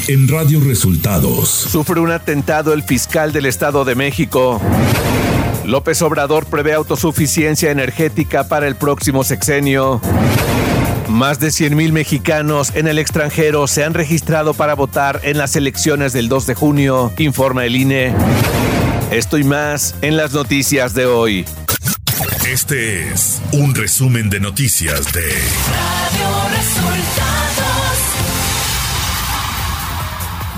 Hoy en Radio Resultados. Sufre un atentado el fiscal del Estado de México. López Obrador prevé autosuficiencia energética para el próximo sexenio. Más de 100.000 mexicanos en el extranjero se han registrado para votar en las elecciones del 2 de junio, informa el INE. Esto y más en las noticias de hoy. Este es un resumen de noticias de Radio Resultados.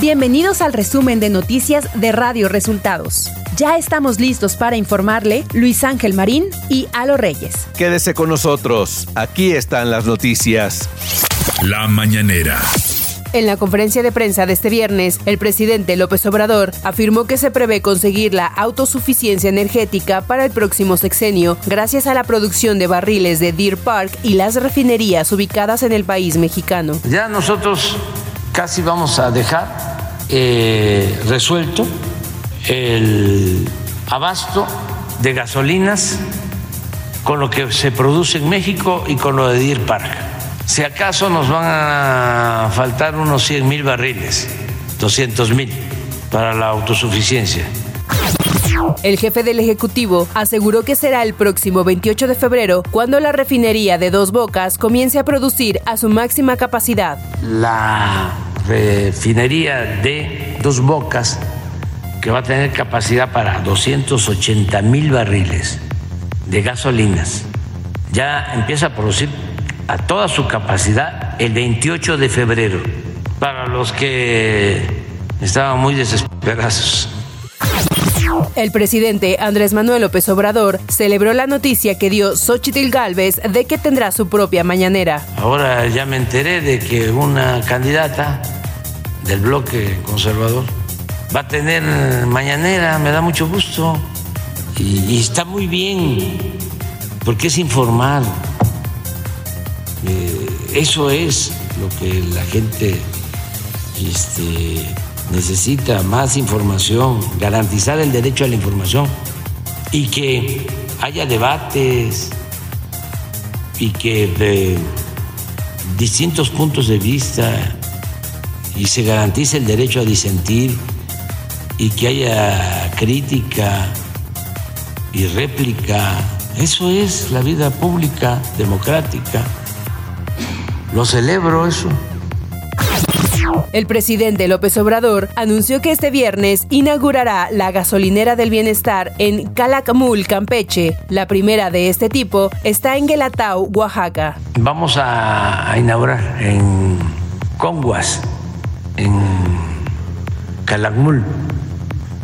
Bienvenidos al resumen de noticias de Radio Resultados. Ya estamos listos para informarle Luis Ángel Marín y Alo Reyes. Quédese con nosotros, aquí están las noticias. La mañanera. En la conferencia de prensa de este viernes, el presidente López Obrador afirmó que se prevé conseguir la autosuficiencia energética para el próximo sexenio gracias a la producción de barriles de Deer Park y las refinerías ubicadas en el país mexicano. Ya nosotros casi vamos a dejar eh, resuelto el abasto de gasolinas con lo que se produce en México y con lo de Deer Park. Si acaso nos van a faltar unos 100 mil barriles, 200 mil para la autosuficiencia. El jefe del Ejecutivo aseguró que será el próximo 28 de febrero cuando la refinería de Dos Bocas comience a producir a su máxima capacidad. La refinería de Dos Bocas que va a tener capacidad para 280 mil barriles de gasolinas. Ya empieza a producir a toda su capacidad el 28 de febrero. Para los que estaban muy desesperados. El presidente Andrés Manuel López Obrador celebró la noticia que dio Xochitl Galvez de que tendrá su propia mañanera. Ahora ya me enteré de que una candidata del bloque conservador va a tener mañanera, me da mucho gusto. Y, está muy bien, porque es informal. Eh, eso es lo que la gente este, necesita, más información, garantizar el derecho a la información y que haya debates y que de distintos puntos de vista y se garantice el derecho a disentir y que haya crítica y réplica. Eso es la vida pública democrática. Lo celebro eso. El presidente López Obrador anunció que este viernes inaugurará la gasolinera del bienestar en Calakmul, Campeche. La primera de este tipo está en Guelatao, Oaxaca. Vamos a, inaugurar en Conguas, en Calakmul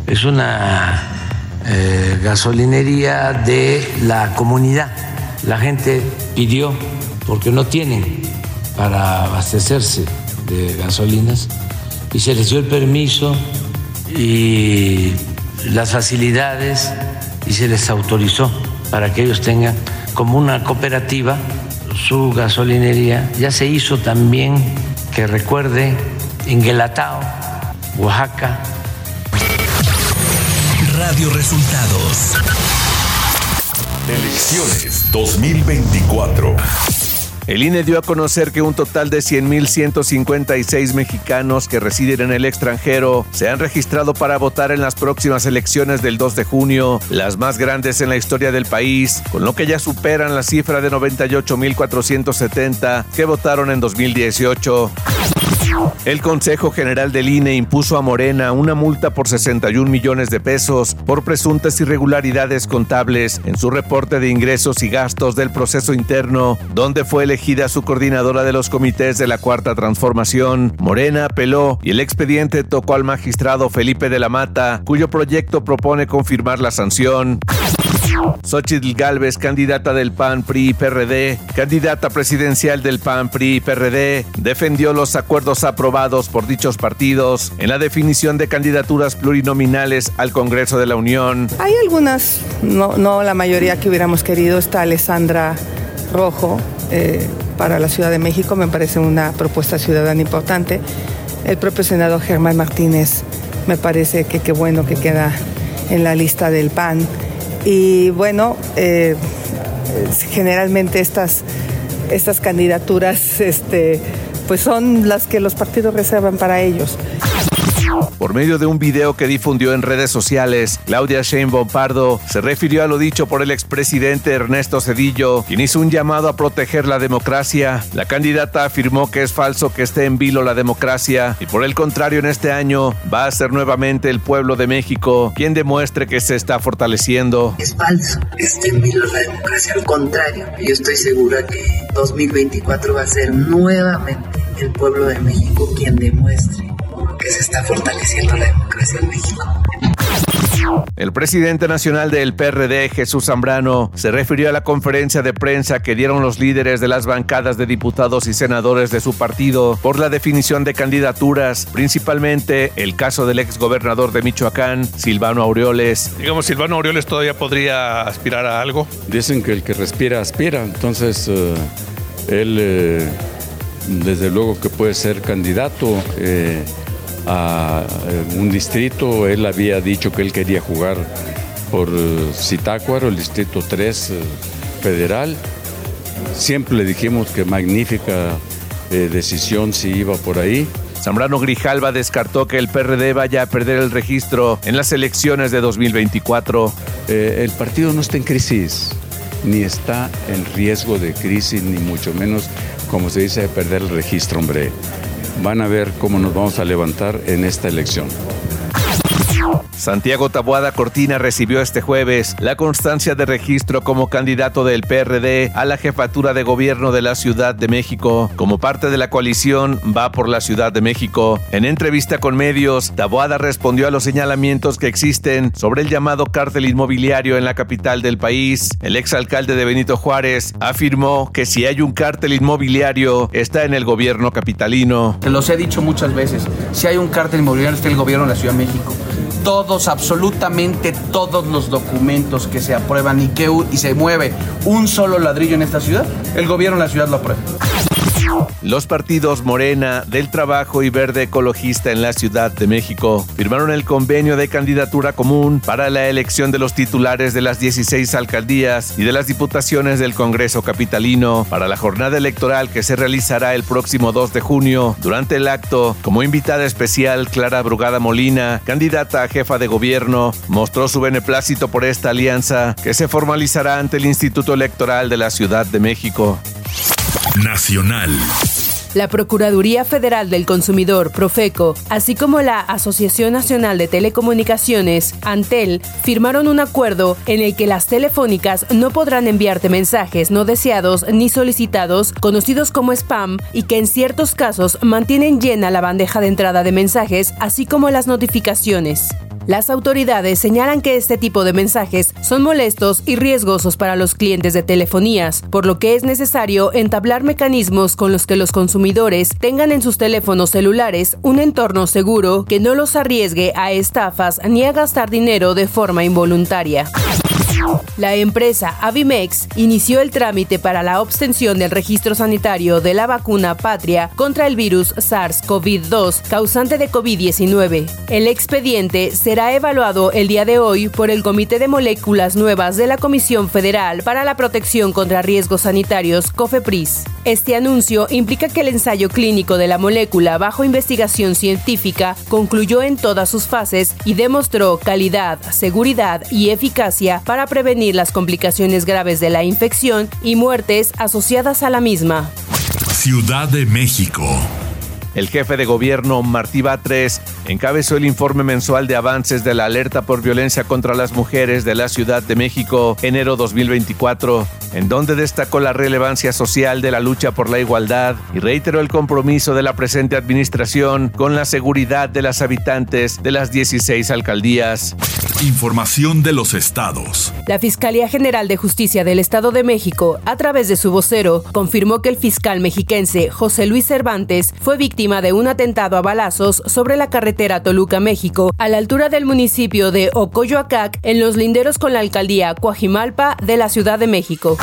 es una eh, gasolinería de la comunidad. La gente pidió, porque no tienen para abastecerse de gasolinas, y se les dio el permiso y las facilidades y se les autorizó para que ellos tengan como una cooperativa su gasolinería. Ya se hizo también, que recuerde, en Guelatao, Oaxaca, Radio Resultados. Elecciones 2024. El INE dio a conocer que un total de 100.156 mexicanos que residen en el extranjero se han registrado para votar en las próximas elecciones del 2 de junio, las más grandes en la historia del país, con lo que ya superan la cifra de 98.470 que votaron en 2018. El Consejo General del INE impuso a Morena una multa por 61 millones de pesos por presuntas irregularidades contables en su reporte de ingresos y gastos del proceso interno, donde fue elegida su coordinadora de los comités de la Cuarta Transformación. Morena apeló y el expediente tocó al magistrado Felipe de la Mata, cuyo proyecto propone confirmar la sanción. Xochitl Galvez, candidata del PAN, PRI PRD, candidata presidencial del PAN, PRI PRD, defendió los acuerdos aprobados por dichos partidos en la definición de candidaturas plurinominales al Congreso de la Unión. Hay algunas, no, no la mayoría que hubiéramos querido. Está Alessandra Rojo eh, para la Ciudad de México, me parece una propuesta ciudadana importante. El propio senador Germán Martínez, me parece que qué bueno que queda en la lista del PAN. Y bueno, eh, generalmente estas, estas candidaturas este, pues son las que los partidos reservan para ellos. Por medio de un video que difundió en redes sociales, Claudia Sheinbaum Pardo se refirió a lo dicho por el expresidente Ernesto Cedillo, quien hizo un llamado a proteger la democracia. La candidata afirmó que es falso que esté en vilo la democracia y por el contrario en este año va a ser nuevamente el pueblo de México quien demuestre que se está fortaleciendo. Es falso esté en vilo la democracia, al contrario, yo estoy segura que 2024 va a ser nuevamente el pueblo de México quien demuestre que se está fortaleciendo la democracia en México. El presidente nacional del PRD, Jesús Zambrano, se refirió a la conferencia de prensa que dieron los líderes de las bancadas de diputados y senadores de su partido por la definición de candidaturas, principalmente el caso del ex gobernador de Michoacán, Silvano Aureoles. Digamos, Silvano Aureoles todavía podría aspirar a algo. Dicen que el que respira aspira, entonces eh, él eh, desde luego que puede ser candidato. Eh, a un distrito. Él había dicho que él quería jugar por eh, Zitácuaro, el distrito 3 eh, federal. Siempre le dijimos que magnífica eh, decisión si iba por ahí. Zambrano Grijalva descartó que el PRD vaya a perder el registro en las elecciones de 2024. el partido no está en crisis, ni está en riesgo de crisis, ni mucho menos, como se dice, de perder el registro, hombre van a ver cómo nos vamos a levantar en esta elección. Santiago Tabuada Cortina recibió este jueves la constancia de registro como candidato del PRD a la jefatura de gobierno de la Ciudad de México. Como parte de la coalición Va por la Ciudad de México. En entrevista con medios, Taboada respondió a los señalamientos que existen sobre el llamado cártel inmobiliario en la capital del país. El exalcalde de Benito Juárez afirmó que si hay un cártel inmobiliario está en el gobierno capitalino. Te los he dicho muchas veces, si hay un cártel inmobiliario está en el gobierno de la Ciudad de México todos, absolutamente todos los documentos que se aprueban y que y se mueve un solo ladrillo en esta ciudad, el gobierno de la ciudad lo aprueba. Los partidos Morena, del Trabajo y Verde Ecologista en la Ciudad de México firmaron el convenio de candidatura común para la elección de los titulares de las 16 alcaldías y de las diputaciones del Congreso Capitalino para la jornada electoral que se realizará el próximo 2 de junio. Durante el acto, como invitada especial, Clara Brugada Molina, candidata a jefa de gobierno, mostró su beneplácito por esta alianza que se formalizará ante el Instituto Electoral de la Ciudad de México. Nacional. La Procuraduría Federal del Consumidor, Profeco, así como la Asociación Nacional de Telecomunicaciones, Antel, firmaron un acuerdo en el que las telefónicas no podrán enviarte mensajes no deseados ni solicitados, conocidos como spam, y que en ciertos casos mantienen llena la bandeja de entrada de mensajes, así como las notificaciones. Las autoridades señalan que este tipo de mensajes son molestos y riesgosos para los clientes de telefonías, por lo que es necesario entablar mecanismos con los que los consumidores tengan en sus teléfonos celulares un entorno seguro que no los arriesgue a estafas ni a gastar dinero de forma involuntaria. La empresa Avimex inició el trámite para la obtención del registro sanitario de la vacuna Patria contra el virus SARS-CoV-2 causante de COVID-19. El expediente será evaluado el día de hoy por el Comité de Moléculas Nuevas de la Comisión Federal para la Protección contra Riesgos Sanitarios, COFEPRIS. Este anuncio implica que el ensayo clínico de la molécula bajo investigación científica concluyó en todas sus fases y demostró calidad, seguridad y eficacia para prevenir las complicaciones graves de la infección y muertes asociadas a la misma. Ciudad de México. El jefe de gobierno, Martí Batres, encabezó el informe mensual de avances de la alerta por violencia contra las mujeres de la Ciudad de México, enero 2024, en donde destacó la relevancia social de la lucha por la igualdad y reiteró el compromiso de la presente administración con la seguridad de las habitantes de las 16 alcaldías. Información de los estados. La Fiscalía General de Justicia del Estado de México, a través de su vocero, confirmó que el fiscal mexiquense José Luis Cervantes fue víctima de un atentado a balazos sobre la carretera Toluca, México, a la altura del municipio de Ocoyoacac, en los linderos con la alcaldía Coajimalpa de la Ciudad de México.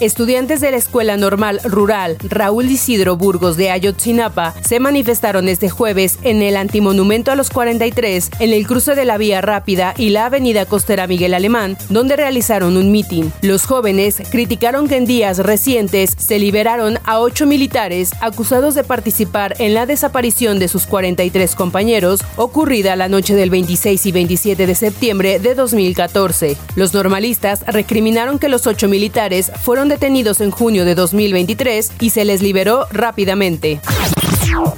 Estudiantes de la Escuela Normal Rural Raúl Isidro Burgos de Ayotzinapa se manifestaron este jueves en el antimonumento a los 43 en el cruce de la Vía Rápida y la Avenida Costera Miguel Alemán, donde realizaron un mitin. Los jóvenes criticaron que en días recientes se liberaron a ocho militares acusados de participar en la desaparición de sus 43 compañeros ocurrida la noche del 26 y 27 de septiembre de 2014. Los normalistas recriminaron que los ocho militares fueron detenidos en junio de 2023 y se les liberó rápidamente.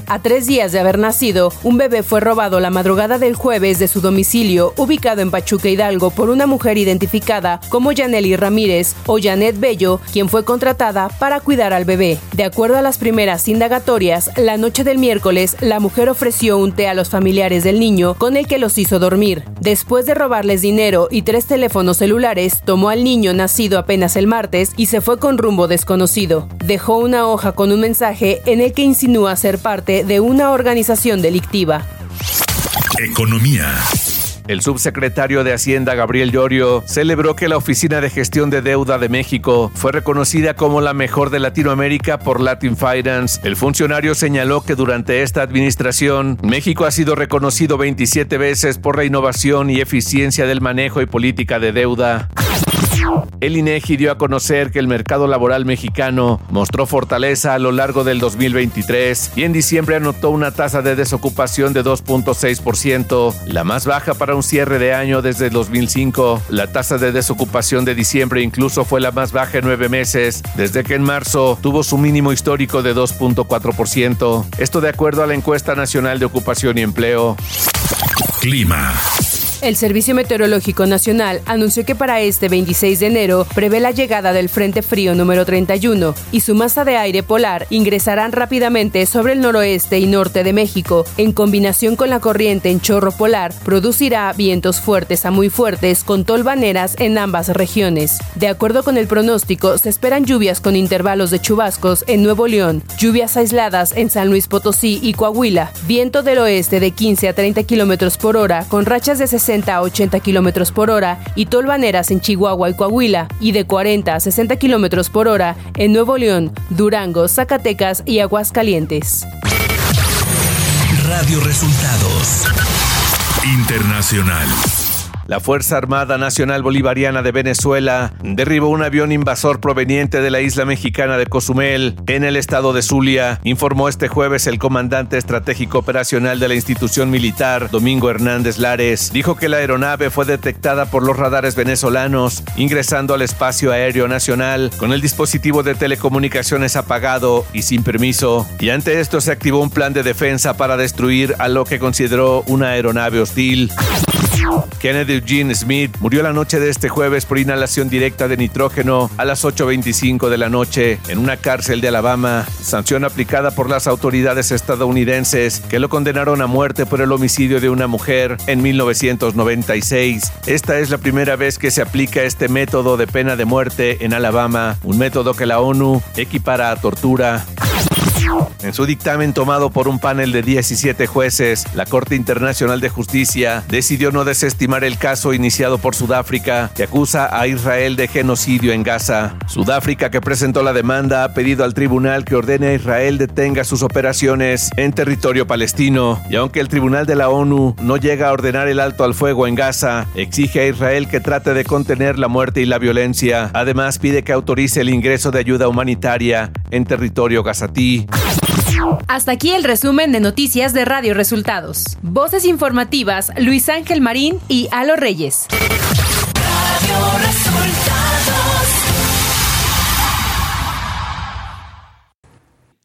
A tres días de haber nacido, un bebé fue robado la madrugada del jueves de su domicilio, ubicado en Pachuca Hidalgo, por una mujer identificada como Yaneli Ramírez o Janet Bello, quien fue contratada para cuidar al bebé. De acuerdo a las primeras indagatorias, la noche del miércoles, la mujer ofreció un té a los familiares del niño con el que los hizo dormir. Después de robarles dinero y tres teléfonos celulares, tomó al niño nacido apenas el martes y se fue con rumbo desconocido. Dejó una hoja con un mensaje en el que insinúa ser parte de una organización delictiva. Economía. El subsecretario de Hacienda Gabriel Llorio celebró que la Oficina de Gestión de Deuda de México fue reconocida como la mejor de Latinoamérica por Latin Finance. El funcionario señaló que durante esta administración México ha sido reconocido 27 veces por la innovación y eficiencia del manejo y política de deuda. El INEGI dio a conocer que el mercado laboral mexicano mostró fortaleza a lo largo del 2023 y en diciembre anotó una tasa de desocupación de 2.6%, la más baja para un cierre de año desde 2005. La tasa de desocupación de diciembre incluso fue la más baja en nueve meses, desde que en marzo tuvo su mínimo histórico de 2.4%. Esto de acuerdo a la encuesta nacional de ocupación y empleo. Clima. El Servicio Meteorológico Nacional anunció que para este 26 de enero prevé la llegada del Frente Frío número 31 y su masa de aire polar ingresarán rápidamente sobre el noroeste y norte de México. En combinación con la corriente en chorro polar, producirá vientos fuertes a muy fuertes con tolvaneras en ambas regiones. De acuerdo con el pronóstico, se esperan lluvias con intervalos de chubascos en Nuevo León, lluvias aisladas en San Luis Potosí y Coahuila, viento del oeste de 15 a 30 kilómetros por hora con rachas de 60 a 80 kilómetros por hora y tolvaneras en Chihuahua y Coahuila, y de 40 a 60 kilómetros por hora en Nuevo León, Durango, Zacatecas y Aguascalientes. Radio Resultados Internacional. La Fuerza Armada Nacional Bolivariana de Venezuela derribó un avión invasor proveniente de la isla mexicana de Cozumel, en el estado de Zulia, informó este jueves el comandante estratégico operacional de la institución militar, Domingo Hernández Lares. Dijo que la aeronave fue detectada por los radares venezolanos, ingresando al espacio aéreo nacional con el dispositivo de telecomunicaciones apagado y sin permiso. Y ante esto se activó un plan de defensa para destruir a lo que consideró una aeronave hostil. Kennedy Eugene Smith murió la noche de este jueves por inhalación directa de nitrógeno a las 8.25 de la noche en una cárcel de Alabama, sanción aplicada por las autoridades estadounidenses que lo condenaron a muerte por el homicidio de una mujer en 1996. Esta es la primera vez que se aplica este método de pena de muerte en Alabama, un método que la ONU equipara a tortura. En su dictamen tomado por un panel de 17 jueces, la Corte Internacional de Justicia decidió no desestimar el caso iniciado por Sudáfrica que acusa a Israel de genocidio en Gaza. Sudáfrica, que presentó la demanda, ha pedido al tribunal que ordene a Israel detenga sus operaciones en territorio palestino. Y aunque el tribunal de la ONU no llega a ordenar el alto al fuego en Gaza, exige a Israel que trate de contener la muerte y la violencia. Además, pide que autorice el ingreso de ayuda humanitaria en territorio gazatí. Hasta aquí el resumen de noticias de Radio Resultados. Voces informativas Luis Ángel Marín y Alo Reyes. Radio